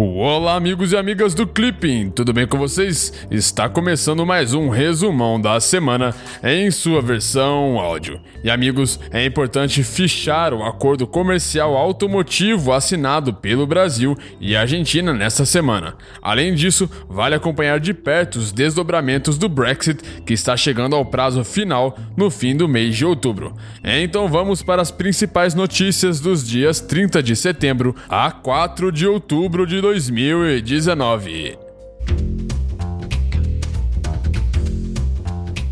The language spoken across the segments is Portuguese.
Olá, amigos e amigas do Clipping, tudo bem com vocês? Está começando mais um resumão da semana em sua versão áudio. E amigos, é importante fichar o acordo comercial automotivo assinado pelo Brasil e Argentina nesta semana. Além disso, vale acompanhar de perto os desdobramentos do Brexit, que está chegando ao prazo final no fim do mês de outubro. Então vamos para as principais notícias dos dias 30 de setembro a 4 de outubro de 2019.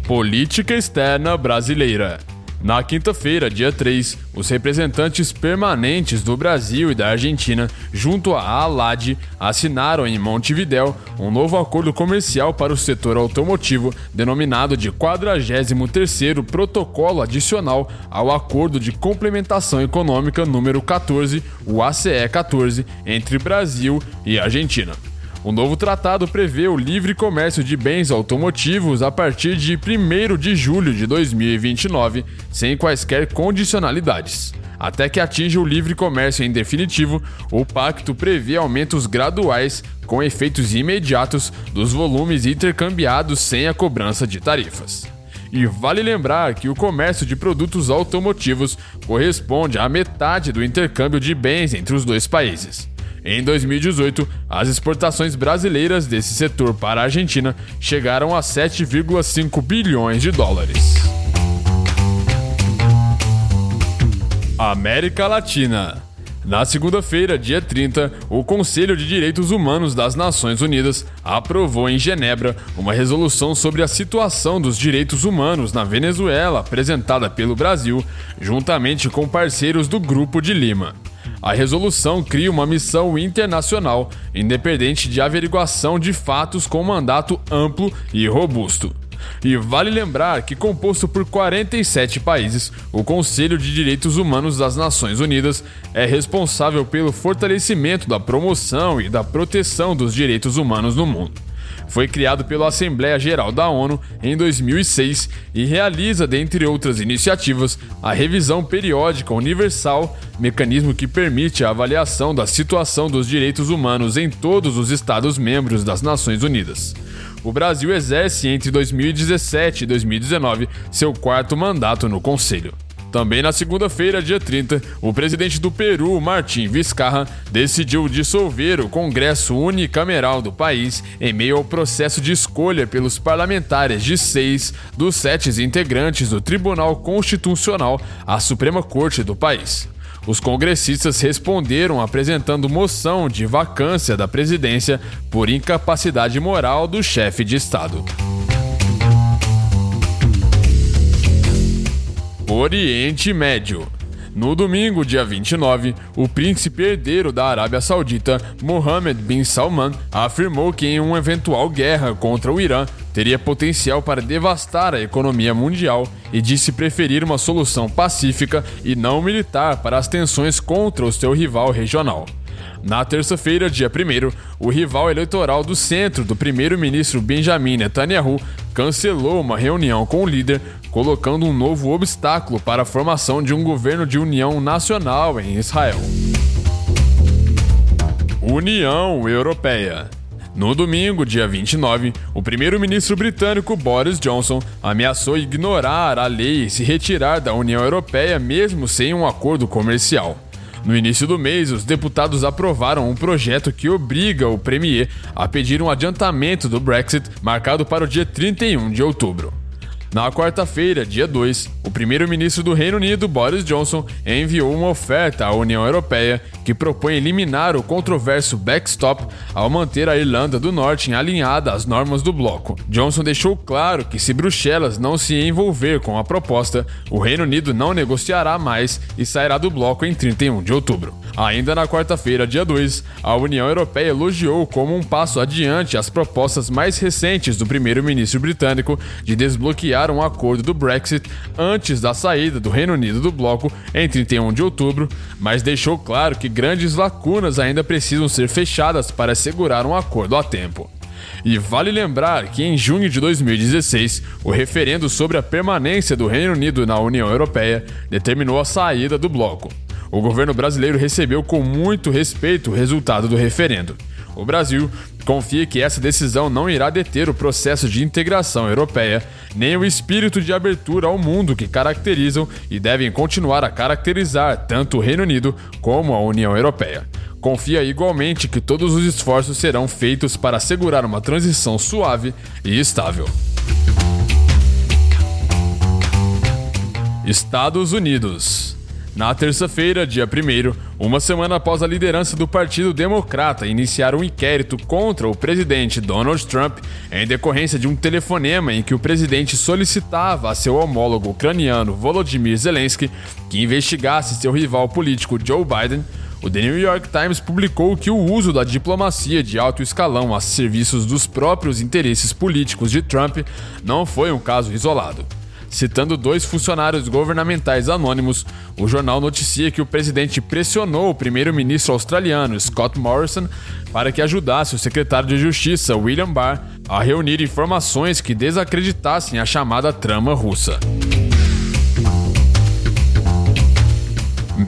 Política externa brasileira. Na quinta-feira, dia 3, os representantes permanentes do Brasil e da Argentina, junto à ALAD, assinaram em Montevidéu um novo acordo comercial para o setor automotivo, denominado de 43º Protocolo Adicional ao Acordo de Complementação Econômica número 14, o ACE 14, entre Brasil e Argentina. O novo tratado prevê o livre comércio de bens automotivos a partir de 1 de julho de 2029, sem quaisquer condicionalidades. Até que atinja o livre comércio em definitivo, o pacto prevê aumentos graduais com efeitos imediatos dos volumes intercambiados sem a cobrança de tarifas. E vale lembrar que o comércio de produtos automotivos corresponde à metade do intercâmbio de bens entre os dois países. Em 2018, as exportações brasileiras desse setor para a Argentina chegaram a 7,5 bilhões de dólares. América Latina. Na segunda-feira, dia 30, o Conselho de Direitos Humanos das Nações Unidas aprovou em Genebra uma resolução sobre a situação dos direitos humanos na Venezuela, apresentada pelo Brasil, juntamente com parceiros do Grupo de Lima. A resolução cria uma missão internacional independente de averiguação de fatos com mandato amplo e robusto. E vale lembrar que, composto por 47 países, o Conselho de Direitos Humanos das Nações Unidas é responsável pelo fortalecimento da promoção e da proteção dos direitos humanos no mundo. Foi criado pela Assembleia Geral da ONU em 2006 e realiza, dentre outras iniciativas, a revisão periódica universal, mecanismo que permite a avaliação da situação dos direitos humanos em todos os Estados-membros das Nações Unidas. O Brasil exerce entre 2017 e 2019 seu quarto mandato no Conselho. Também na segunda-feira, dia 30, o presidente do Peru, Martim Vizcarra, decidiu dissolver o Congresso Unicameral do país em meio ao processo de escolha pelos parlamentares de seis dos sete integrantes do Tribunal Constitucional à Suprema Corte do país. Os congressistas responderam apresentando moção de vacância da presidência por incapacidade moral do chefe de Estado. Oriente Médio. No domingo, dia 29, o príncipe herdeiro da Arábia Saudita, Mohammed bin Salman, afirmou que em uma eventual guerra contra o Irã teria potencial para devastar a economia mundial e disse preferir uma solução pacífica e não militar para as tensões contra o seu rival regional. Na terça-feira, dia 1, o rival eleitoral do centro do primeiro-ministro Benjamin Netanyahu cancelou uma reunião com o líder, colocando um novo obstáculo para a formação de um governo de união nacional em Israel. União Europeia. No domingo, dia 29, o primeiro-ministro britânico Boris Johnson ameaçou ignorar a lei e se retirar da União Europeia mesmo sem um acordo comercial. No início do mês, os deputados aprovaram um projeto que obriga o Premier a pedir um adiantamento do Brexit marcado para o dia 31 de outubro. Na quarta-feira, dia 2, o primeiro-ministro do Reino Unido, Boris Johnson, enviou uma oferta à União Europeia que propõe eliminar o controverso backstop ao manter a Irlanda do Norte alinhada às normas do bloco. Johnson deixou claro que se Bruxelas não se envolver com a proposta, o Reino Unido não negociará mais e sairá do bloco em 31 de outubro. Ainda na quarta-feira, dia 2, a União Europeia elogiou como um passo adiante as propostas mais recentes do primeiro-ministro britânico de desbloquear um acordo do Brexit antes da saída do Reino Unido do bloco em 31 de outubro, mas deixou claro que grandes lacunas ainda precisam ser fechadas para assegurar um acordo a tempo. E vale lembrar que em junho de 2016, o referendo sobre a permanência do Reino Unido na União Europeia determinou a saída do bloco. o governo brasileiro recebeu com muito respeito o resultado do referendo. O Brasil confia que essa decisão não irá deter o processo de integração europeia, nem o espírito de abertura ao mundo que caracterizam e devem continuar a caracterizar tanto o Reino Unido como a União Europeia. Confia igualmente que todos os esforços serão feitos para assegurar uma transição suave e estável. Estados Unidos na terça-feira, dia 1, uma semana após a liderança do Partido Democrata iniciar um inquérito contra o presidente Donald Trump em decorrência de um telefonema em que o presidente solicitava a seu homólogo ucraniano Volodymyr Zelensky que investigasse seu rival político Joe Biden, o The New York Times publicou que o uso da diplomacia de alto escalão a serviços dos próprios interesses políticos de Trump não foi um caso isolado. Citando dois funcionários governamentais anônimos, o jornal noticia que o presidente pressionou o primeiro-ministro australiano Scott Morrison para que ajudasse o secretário de Justiça William Barr a reunir informações que desacreditassem a chamada trama russa.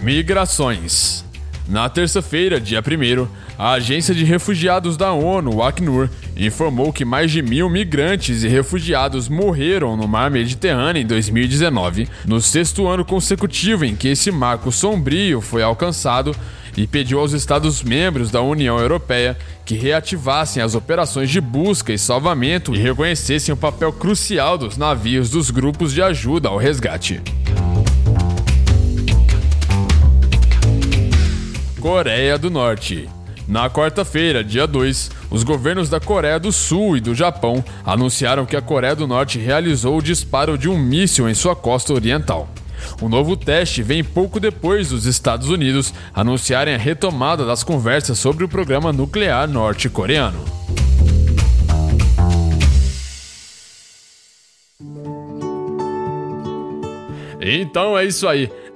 Migrações. Na terça-feira, dia 1, a Agência de Refugiados da ONU, o Acnur, informou que mais de mil migrantes e refugiados morreram no mar Mediterrâneo em 2019, no sexto ano consecutivo em que esse marco sombrio foi alcançado, e pediu aos Estados-membros da União Europeia que reativassem as operações de busca e salvamento e reconhecessem o papel crucial dos navios dos grupos de ajuda ao resgate. Coreia do Norte. Na quarta-feira, dia 2, os governos da Coreia do Sul e do Japão anunciaram que a Coreia do Norte realizou o disparo de um míssil em sua costa oriental. O novo teste vem pouco depois dos Estados Unidos anunciarem a retomada das conversas sobre o programa nuclear norte-coreano. Então é isso aí.